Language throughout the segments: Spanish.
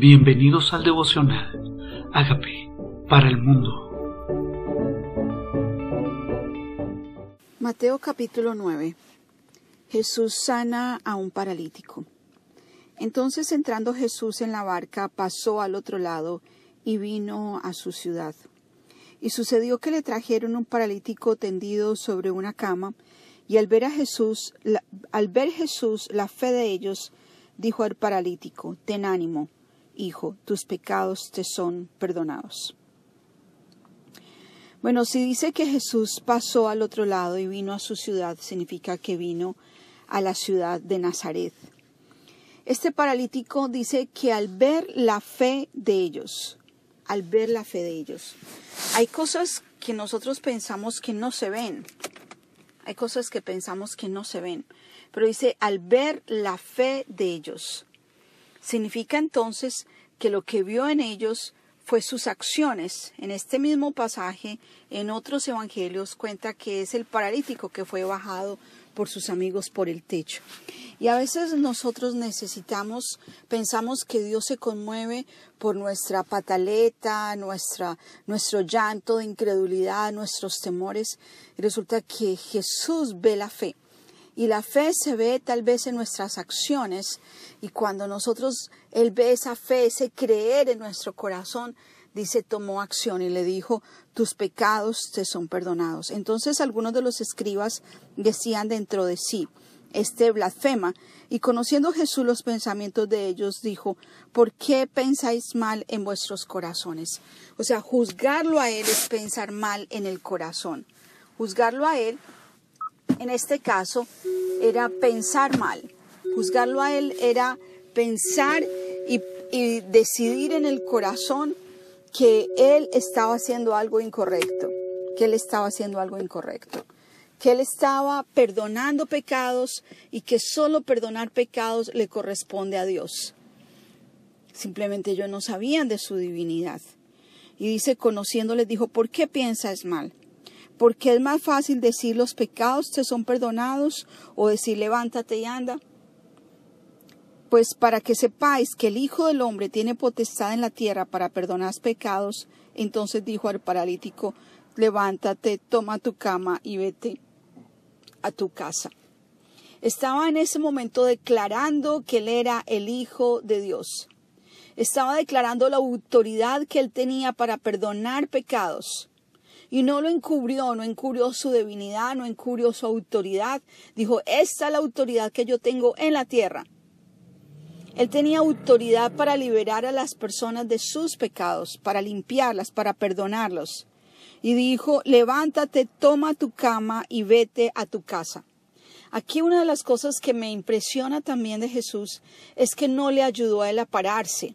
Bienvenidos al devocional. Hágame para el mundo. Mateo capítulo 9. Jesús sana a un paralítico. Entonces entrando Jesús en la barca, pasó al otro lado y vino a su ciudad. Y sucedió que le trajeron un paralítico tendido sobre una cama, y al ver a Jesús, al ver Jesús la fe de ellos, dijo al paralítico, ten ánimo, hijo, tus pecados te son perdonados. Bueno, si dice que Jesús pasó al otro lado y vino a su ciudad, significa que vino a la ciudad de Nazaret. Este paralítico dice que al ver la fe de ellos, al ver la fe de ellos, hay cosas que nosotros pensamos que no se ven. Hay cosas que pensamos que no se ven. Pero dice, al ver la fe de ellos. Significa entonces que lo que vio en ellos fue sus acciones. En este mismo pasaje, en otros evangelios, cuenta que es el paralítico que fue bajado por sus amigos por el techo. Y a veces nosotros necesitamos, pensamos que Dios se conmueve por nuestra pataleta, nuestra, nuestro llanto de incredulidad, nuestros temores. Y resulta que Jesús ve la fe. Y la fe se ve tal vez en nuestras acciones y cuando nosotros, Él ve esa fe, ese creer en nuestro corazón, dice, tomó acción y le dijo, tus pecados te son perdonados. Entonces algunos de los escribas decían dentro de sí, este blasfema, y conociendo Jesús los pensamientos de ellos, dijo, ¿por qué pensáis mal en vuestros corazones? O sea, juzgarlo a Él es pensar mal en el corazón. Juzgarlo a Él en este caso era pensar mal. Juzgarlo a él era pensar y, decidir en el corazón que él estaba haciendo algo incorrecto, que él estaba haciendo algo incorrecto, que él estaba perdonando pecados y que solo perdonar pecados le corresponde a Dios. Simplemente ellos no sabían de su divinidad. Y dice, conociéndole, dijo, ¿por qué piensas mal? Porque es más fácil decir los pecados te son perdonados o decir levántate y anda. Pues para que sepáis que el Hijo del Hombre tiene potestad en la tierra para perdonar pecados, entonces dijo al paralítico, levántate, toma tu cama y vete a tu casa. Estaba en ese momento declarando que él era el Hijo de Dios. Estaba declarando la autoridad que él tenía para perdonar pecados y no lo encubrió, no encubrió su divinidad, no encubrió su autoridad. Dijo, esta es la autoridad que yo tengo en la tierra. Él tenía autoridad para liberar a las personas de sus pecados, para limpiarlas, para perdonarlos. Y dijo, levántate, toma tu cama y vete a tu casa. Aquí una de las cosas que me impresiona también de Jesús es que no le ayudó a él a pararse.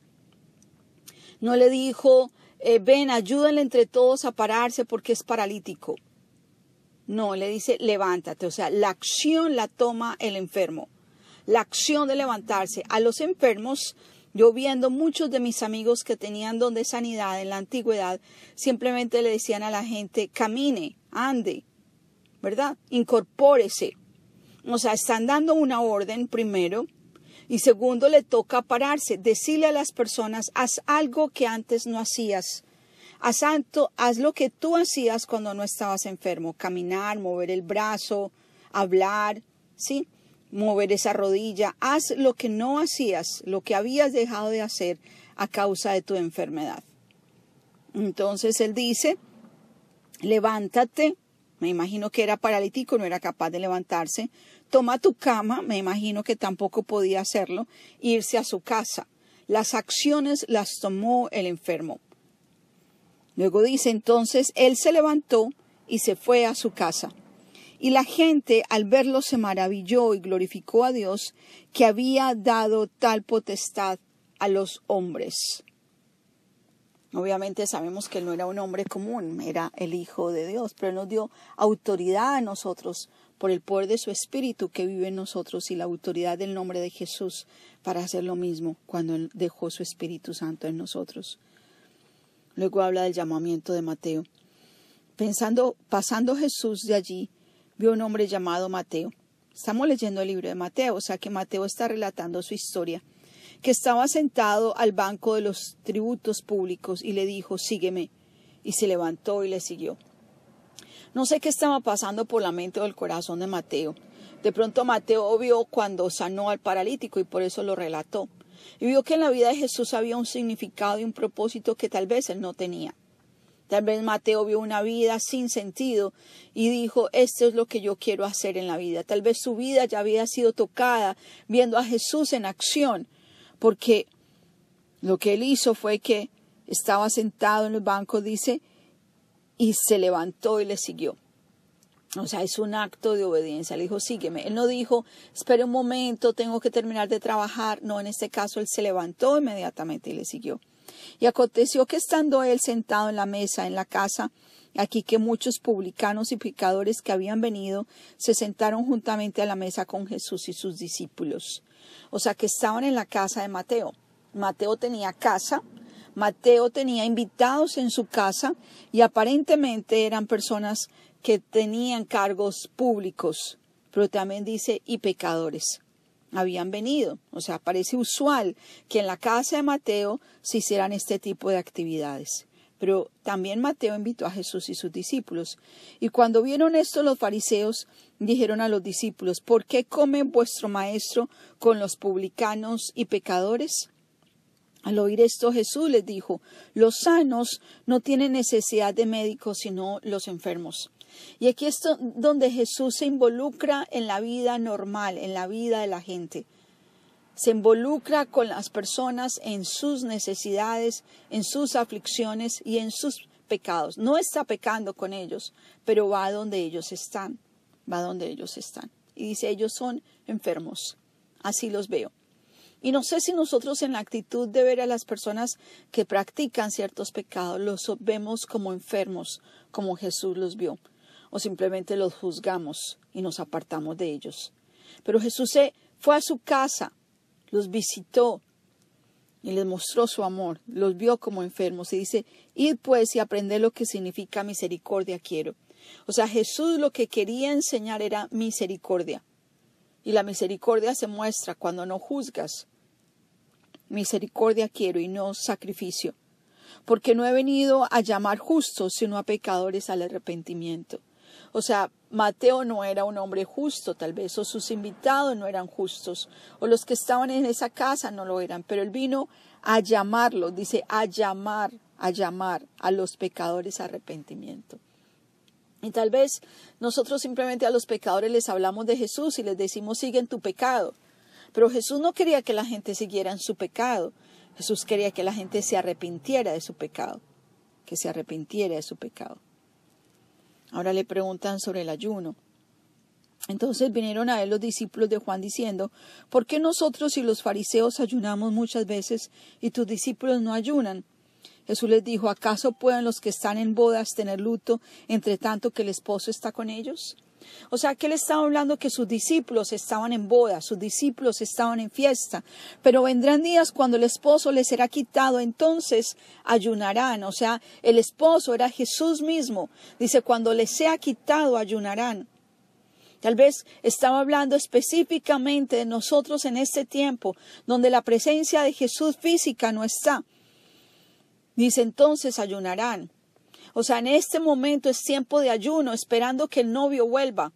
No le dijo, eh, ven, ayúdenle entre todos a pararse porque es paralítico. No, le dice, levántate. O sea, la acción la toma el enfermo. La acción de levantarse. A los enfermos, yo viendo muchos de mis amigos que tenían don de sanidad en la antigüedad, simplemente le decían a la gente, camine, ande, ¿verdad? Incorpórese. O sea, están dando una orden primero y segundo, le toca pararse, decirle a las personas, haz algo que antes no hacías. Haz, haz lo que tú hacías cuando no estabas enfermo, caminar, mover el brazo, hablar, ¿sí? Mover esa rodilla. Haz lo que no hacías, lo que habías dejado de hacer a causa de tu enfermedad. Entonces él dice, levántate, me imagino que era paralítico, no era capaz de levantarse, toma tu cama, me imagino que tampoco podía hacerlo, irse a su casa. Las acciones las tomó el enfermo. Luego dice entonces, él se levantó y se fue a su casa. Y la gente al verlo se maravilló y glorificó a Dios que había dado tal potestad a los hombres. Obviamente sabemos que él no era un hombre común, era el Hijo de Dios, pero él nos dio autoridad a nosotros por el poder de su Espíritu que vive en nosotros y la autoridad del nombre de Jesús para hacer lo mismo cuando Él dejó su Espíritu Santo en nosotros. Luego habla del llamamiento de Mateo. Pensando, pasando Jesús de allí, vio un hombre llamado Mateo. Estamos leyendo el libro de Mateo, o sea que Mateo está relatando su historia. Que estaba sentado al banco de los tributos públicos y le dijo, sígueme. Y se levantó y le siguió. No sé qué estaba pasando por la mente del corazón de Mateo. De pronto Mateo vio cuando sanó al paralítico y por eso lo relató. Y vio que en la vida de Jesús había un significado y un propósito que tal vez él no tenía. Tal vez Mateo vio una vida sin sentido y dijo, esto es lo que yo quiero hacer en la vida. Tal vez su vida ya había sido tocada viendo a Jesús en acción, porque lo que él hizo fue que estaba sentado en el banco, dice, y se levantó y le siguió. O sea, es un acto de obediencia. Le dijo, sígueme. Él no dijo, espere un momento, tengo que terminar de trabajar. No, en este caso él se levantó inmediatamente y le siguió. Y aconteció que estando él sentado en la mesa en la casa, aquí que muchos publicanos y pecadores que habían venido se sentaron juntamente a la mesa con Jesús y sus discípulos. O sea, que estaban en la casa de Mateo. Mateo tenía casa, Mateo tenía invitados en su casa y aparentemente eran personas que tenían cargos públicos, pero también dice y pecadores habían venido. O sea, parece usual que en la casa de Mateo se hicieran este tipo de actividades. Pero también Mateo invitó a Jesús y sus discípulos. Y cuando vieron esto los fariseos dijeron a los discípulos, ¿por qué come vuestro maestro con los publicanos y pecadores? Al oír esto Jesús les dijo, los sanos no tienen necesidad de médicos sino los enfermos. Y aquí es donde Jesús se involucra en la vida normal, en la vida de la gente. Se involucra con las personas en sus necesidades, en sus aflicciones y en sus pecados. No está pecando con ellos, pero va donde ellos están, va donde ellos están. Y dice, ellos son enfermos. Así los veo. Y no sé si nosotros en la actitud de ver a las personas que practican ciertos pecados los vemos como enfermos, como Jesús los vio o simplemente los juzgamos y nos apartamos de ellos. Pero Jesús se fue a su casa, los visitó y les mostró su amor, los vio como enfermos y dice, id pues y aprended lo que significa misericordia quiero. O sea, Jesús lo que quería enseñar era misericordia. Y la misericordia se muestra cuando no juzgas. Misericordia quiero y no sacrificio. Porque no he venido a llamar justos, sino a pecadores al arrepentimiento. O sea, Mateo no era un hombre justo, tal vez, o sus invitados no eran justos, o los que estaban en esa casa no lo eran, pero él vino a llamarlo, dice, a llamar, a llamar a los pecadores a arrepentimiento. Y tal vez nosotros simplemente a los pecadores les hablamos de Jesús y les decimos, sigue en tu pecado. Pero Jesús no quería que la gente siguiera en su pecado. Jesús quería que la gente se arrepintiera de su pecado, que se arrepintiera de su pecado. Ahora le preguntan sobre el ayuno. Entonces vinieron a él los discípulos de Juan diciendo, ¿por qué nosotros y los fariseos ayunamos muchas veces y tus discípulos no ayunan? Jesús les dijo, ¿acaso pueden los que están en bodas tener luto entre tanto que el esposo está con ellos? O sea, que él estaba hablando que sus discípulos estaban en boda, sus discípulos estaban en fiesta, pero vendrán días cuando el esposo les será quitado, entonces ayunarán. O sea, el esposo era Jesús mismo. Dice, cuando les sea quitado, ayunarán. Tal vez estaba hablando específicamente de nosotros en este tiempo, donde la presencia de Jesús física no está. Dice entonces ayunarán. O sea, en este momento es tiempo de ayuno, esperando que el novio vuelva.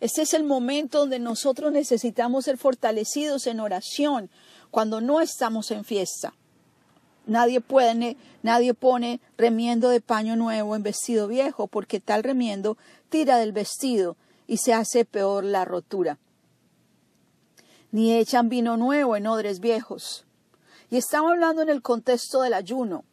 Este es el momento donde nosotros necesitamos ser fortalecidos en oración cuando no estamos en fiesta. Nadie puede, nadie pone remiendo de paño nuevo en vestido viejo, porque tal remiendo tira del vestido y se hace peor la rotura. Ni echan vino nuevo en odres viejos. Y estamos hablando en el contexto del ayuno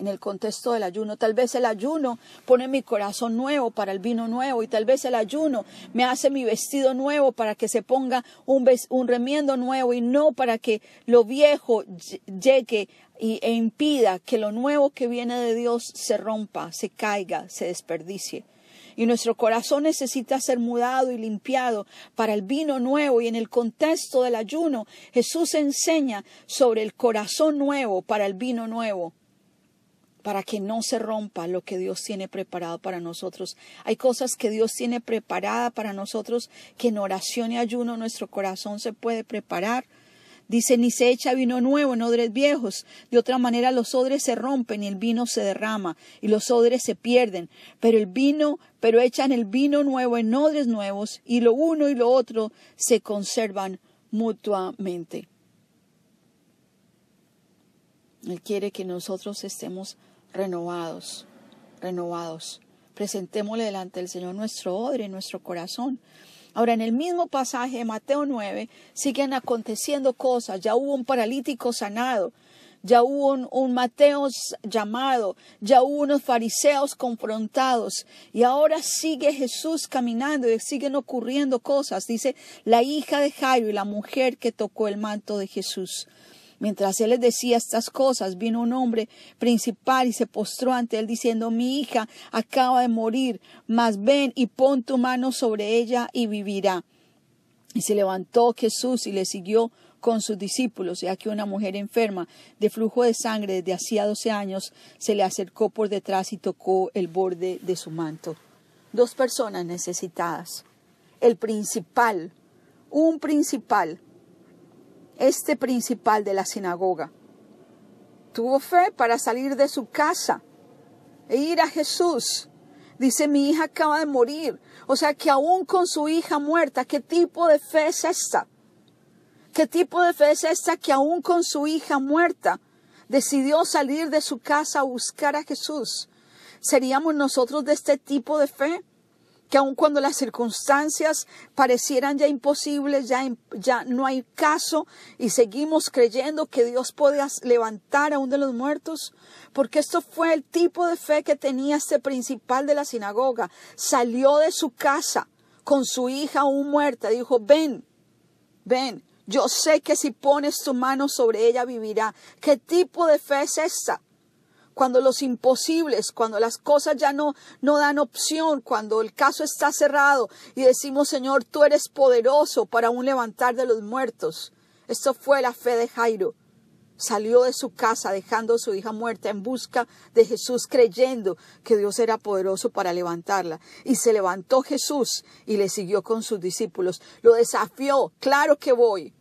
en el contexto del ayuno. Tal vez el ayuno pone mi corazón nuevo para el vino nuevo y tal vez el ayuno me hace mi vestido nuevo para que se ponga un, remiendo nuevo y no para que lo viejo llegue e impida que lo nuevo que viene de Dios se rompa, se caiga, se desperdicie. Y nuestro corazón necesita ser mudado y limpiado para el vino nuevo. Y en el contexto del ayuno, Jesús enseña sobre el corazón nuevo para el vino nuevo para que no se rompa lo que Dios tiene preparado para nosotros. Hay cosas que Dios tiene preparada para nosotros que en oración y ayuno nuestro corazón se puede preparar. Dice, ni se echa vino nuevo en odres viejos. De otra manera los odres se rompen y el vino se derrama y los odres se pierden. Pero el vino, pero echan el vino nuevo en odres nuevos y lo uno y lo otro se conservan mutuamente. Él quiere que nosotros estemos renovados, renovados. Presentémosle delante del Señor nuestro odre, nuestro corazón. Ahora, en el mismo pasaje de Mateo 9 siguen aconteciendo cosas. Ya hubo un paralítico sanado, ya hubo un, un, Mateo llamado, ya hubo unos fariseos confrontados y ahora sigue Jesús caminando y siguen ocurriendo cosas. Dice la hija de Jairo y la mujer que tocó el manto de Jesús. Mientras él les decía estas cosas, vino un hombre principal y se postró ante él diciendo, mi hija acaba de morir, mas ven y pon tu mano sobre ella y vivirá. Y se levantó Jesús y le siguió con sus discípulos, ya que una mujer enferma de flujo de sangre desde hacía doce años se le acercó por detrás y tocó el borde de su manto. Dos personas necesitadas. El principal, un principal, este principal de la sinagoga. Tuvo fe para salir de su casa e ir a Jesús. Dice, mi hija acaba de morir. O sea que aún con su hija muerta, ¿qué tipo de fe es esta? ¿Qué tipo de fe es esta que aún con su hija muerta decidió salir de su casa a buscar a Jesús? ¿Seríamos nosotros de este tipo de fe? Que aun cuando las circunstancias parecieran ya imposibles, ya, ya no hay caso y seguimos creyendo que Dios puede levantar a uno de los muertos, porque esto fue el tipo de fe que tenía este principal de la sinagoga. Salió de su casa con su hija aún muerta, dijo, ven, ven, yo sé que si pones tu mano sobre ella vivirá. ¿Qué tipo de fe es esta? Cuando los imposibles, cuando las cosas ya no, no dan opción, cuando el caso está cerrado y decimos, Señor, tú eres poderoso para un levantar de los muertos. Esto fue la fe de Jairo. Salió de su casa dejando a su hija muerta en busca de Jesús, creyendo que Dios era poderoso para levantarla. Y se levantó Jesús y le siguió con sus discípulos. Lo desafió, claro que voy.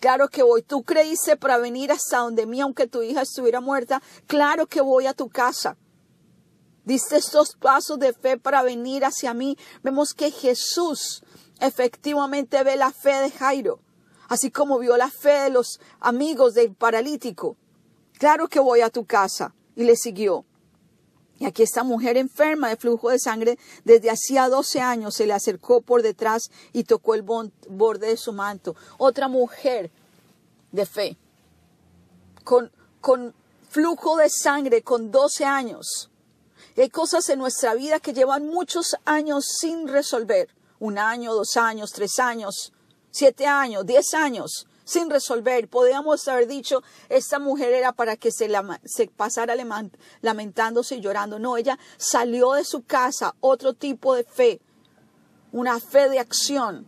Claro que voy. Tú creíste para venir hasta donde mí, aunque tu hija estuviera muerta. Claro que voy a tu casa. Diste estos pasos de fe para venir hacia mí. Vemos que Jesús efectivamente ve la fe de Jairo, así como vio la fe de los amigos del paralítico. Claro que voy a tu casa. Y le siguió. Y aquí esta mujer enferma de flujo de sangre desde hacía 12 años se le acercó por detrás y tocó el borde de su manto. Otra mujer de fe, con, con flujo de sangre, con 12 años. hay cosas en nuestra vida que llevan muchos años sin resolver. Un año, dos años, tres años, siete años, diez años sin resolver. Podríamos haber dicho, esta mujer era para que se, se pasara lamentándose y llorando. No, ella salió de su casa, otro tipo de fe, una fe de acción.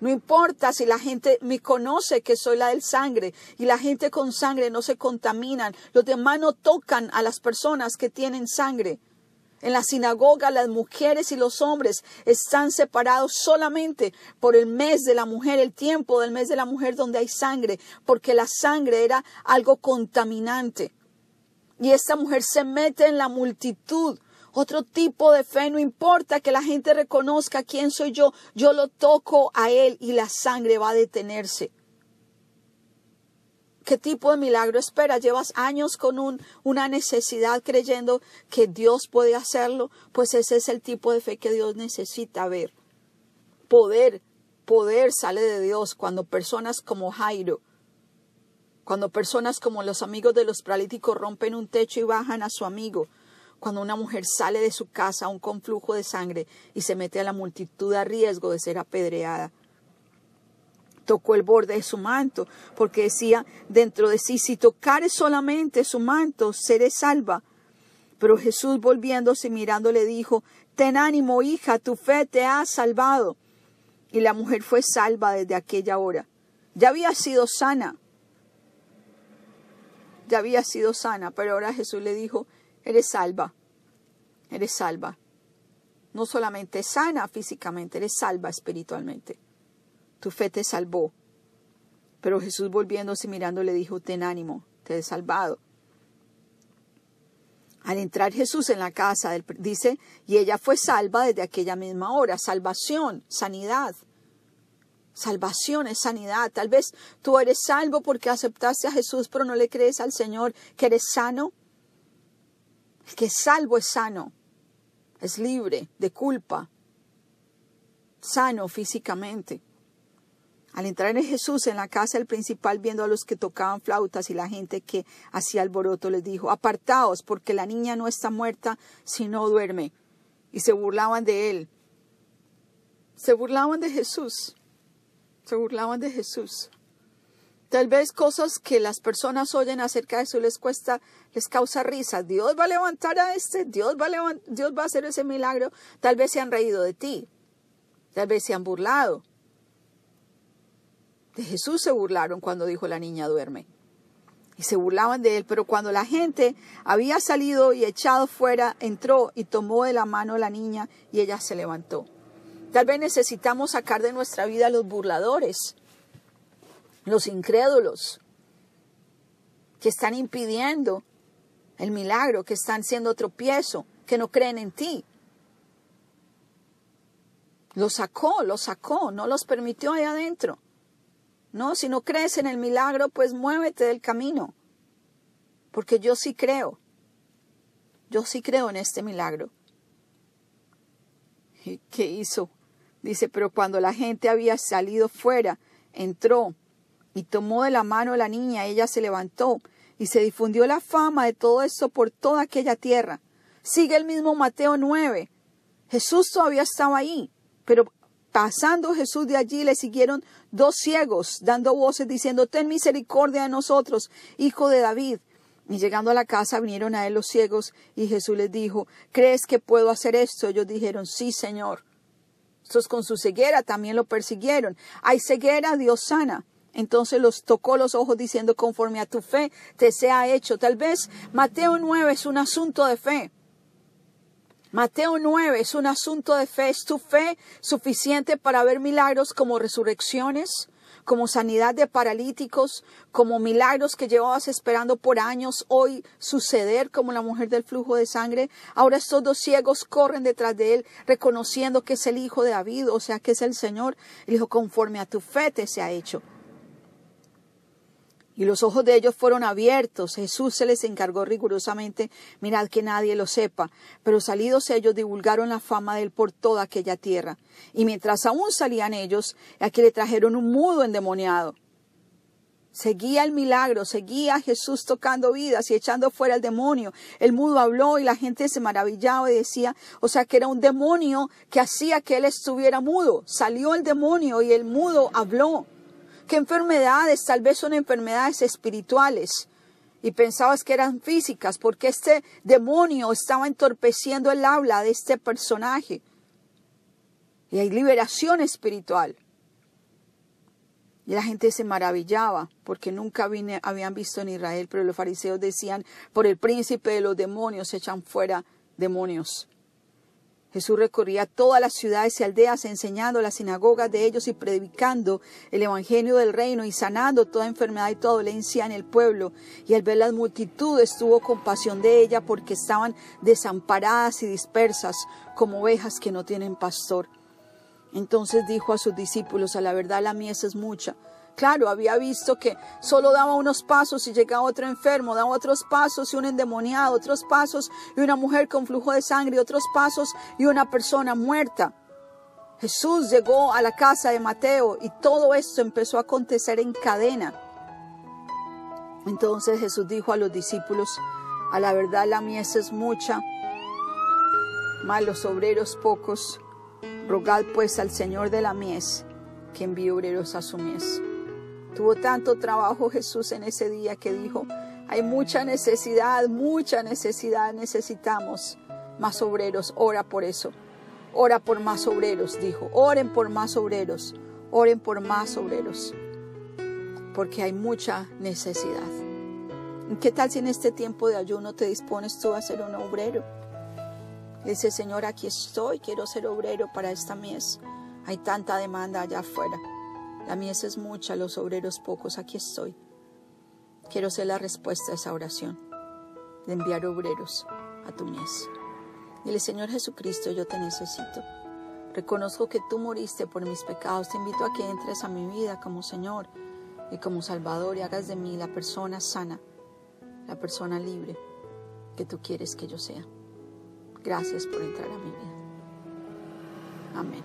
No importa si la gente me conoce que soy la del sangre y la gente con sangre no se contaminan. Los demás no tocan a las personas que tienen sangre. En la sinagoga las mujeres y los hombres están separados solamente por el mes de la mujer, el tiempo del mes de la mujer donde hay sangre, porque la sangre era algo contaminante. Y esta mujer se mete en la multitud. Otro tipo de fe, no importa que la gente reconozca quién soy yo, yo lo toco a él y la sangre va a detenerse. ¿Qué tipo de milagro esperas? ¿Llevas años con un, una necesidad creyendo que Dios puede hacerlo? Pues ese es el tipo de fe que Dios necesita ver. Poder, poder sale de Dios cuando personas como Jairo, cuando personas como los amigos de los paralíticos rompen un techo y bajan a su amigo, cuando una mujer sale de su casa aún con flujo de sangre y se mete a la multitud a riesgo de ser apedreada tocó el borde de su manto, porque decía dentro de sí, si tocare solamente su manto, seré salva. Pero Jesús volviéndose y mirando le dijo, Ten ánimo, hija, tu fe te ha salvado. Y la mujer fue salva desde aquella hora. Ya había sido sana. Ya había sido sana, pero ahora Jesús le dijo, eres salva, eres salva. No solamente sana físicamente, eres salva espiritualmente tu fe te salvó. Pero Jesús volviéndose mirando le dijo, ten ánimo, te he salvado. Al entrar Jesús en la casa, dice, y ella fue salva desde aquella misma hora. Salvación, sanidad. Salvación es sanidad. Tal vez tú eres salvo porque aceptaste a Jesús, pero no le crees al Señor que eres sano. El que es salvo es sano. Es libre de culpa. Sano físicamente. Al entrar en Jesús en la casa del principal, viendo a los que tocaban flautas y la gente que hacía alboroto, les dijo, apartaos, porque la niña no está muerta, sino duerme. Y se burlaban de él. Se burlaban de Jesús. Se burlaban de Jesús. Tal vez cosas que las personas oyen acerca de eso les cuesta, les causa risa. Dios va a levantar a este, Dios va a, Dios va a hacer ese milagro. Tal vez se han reído de ti. Tal vez se han burlado de Jesús se burlaron cuando dijo la niña duerme. Y se burlaban de él, pero cuando la gente había salido y echado fuera, entró y tomó de la mano a la niña y ella se levantó. Tal vez necesitamos sacar de nuestra vida a los burladores, los incrédulos, que están impidiendo el milagro, que están siendo tropiezo, que no creen en ti. Los sacó, los sacó, no los permitió ahí adentro. No, si no crees en el milagro, pues muévete del camino. Porque yo sí creo. Yo sí creo en este milagro. ¿Y qué hizo? Dice, pero cuando la gente había salido fuera, entró y tomó de la mano a la niña, ella se levantó y se difundió la fama de todo esto por toda aquella tierra. Sigue el mismo Mateo 9. Jesús todavía estaba ahí, pero Pasando Jesús de allí le siguieron dos ciegos, dando voces diciendo, Ten misericordia de nosotros, hijo de David. Y llegando a la casa vinieron a él los ciegos, y Jesús les dijo, ¿crees que puedo hacer esto? Ellos dijeron, sí, Señor. Estos con su ceguera también lo persiguieron. Hay ceguera, Dios sana. Entonces los tocó los ojos diciendo, conforme a tu fe te sea hecho. Tal vez Mateo 9 es un asunto de fe. Mateo 9 es un asunto de fe. ¿Es tu fe suficiente para ver milagros como resurrecciones, como sanidad de paralíticos, como milagros que llevabas esperando por años hoy suceder, como la mujer del flujo de sangre? Ahora estos dos ciegos corren detrás de él, reconociendo que es el Hijo de David, o sea, que es el Señor. Y dijo, conforme a tu fe te se ha hecho. Y los ojos de ellos fueron abiertos. Jesús se les encargó rigurosamente, mirad que nadie lo sepa. Pero salidos ellos divulgaron la fama de él por toda aquella tierra. Y mientras aún salían ellos, aquí le trajeron un mudo endemoniado. Seguía el milagro, seguía Jesús tocando vidas y echando fuera el demonio. El mudo habló y la gente se maravillaba y decía, o sea, que era un demonio que hacía que él estuviera mudo. Salió el demonio y el mudo habló. ¿Qué enfermedades? Tal vez son enfermedades espirituales. Y pensabas que eran físicas, porque este demonio estaba entorpeciendo el habla de este personaje. Y hay liberación espiritual. Y la gente se maravillaba porque nunca habían visto en Israel, pero los fariseos decían, por el príncipe de los demonios se echan fuera demonios. Jesús recorría todas las ciudades y aldeas enseñando las sinagogas de ellos y predicando el Evangelio del reino y sanando toda enfermedad y toda dolencia en el pueblo. Y al ver las multitudes tuvo compasión de ella porque estaban desamparadas y dispersas como ovejas que no tienen pastor. Entonces dijo a sus discípulos, a la verdad la mies es mucha Claro, había visto que solo daba unos pasos y llegaba otro enfermo, daba otros pasos y un endemoniado, otros pasos y una mujer con flujo de sangre, otros pasos y una persona muerta. Jesús llegó a la casa de Mateo y todo esto empezó a acontecer en cadena. Entonces Jesús dijo a los discípulos, a la verdad la mies es mucha, mas los obreros pocos. Rogad pues al Señor de la mies que envíe obreros a su mies. Tuvo tanto trabajo Jesús en ese día que dijo, hay mucha necesidad, mucha necesidad, necesitamos más obreros, ora por eso. Ora por más obreros, dijo, oren por más obreros, oren por más obreros, porque hay mucha necesidad. ¿Qué tal si en este tiempo de ayuno te dispones tú a ser un obrero? Dice, Señor, aquí estoy, quiero ser obrero para esta mies. Hay tanta demanda allá afuera. La mies es mucha, los obreros pocos, aquí estoy. Quiero ser la respuesta a esa oración, de enviar obreros a tu mies. Dile, Señor Jesucristo, yo te necesito. Reconozco que tú moriste por mis pecados. Te invito a que entres a mi vida como Señor y como Salvador y hagas de mí la persona sana, la persona libre que tú quieres que yo sea. Gracias por entrar a mi vida. Amén.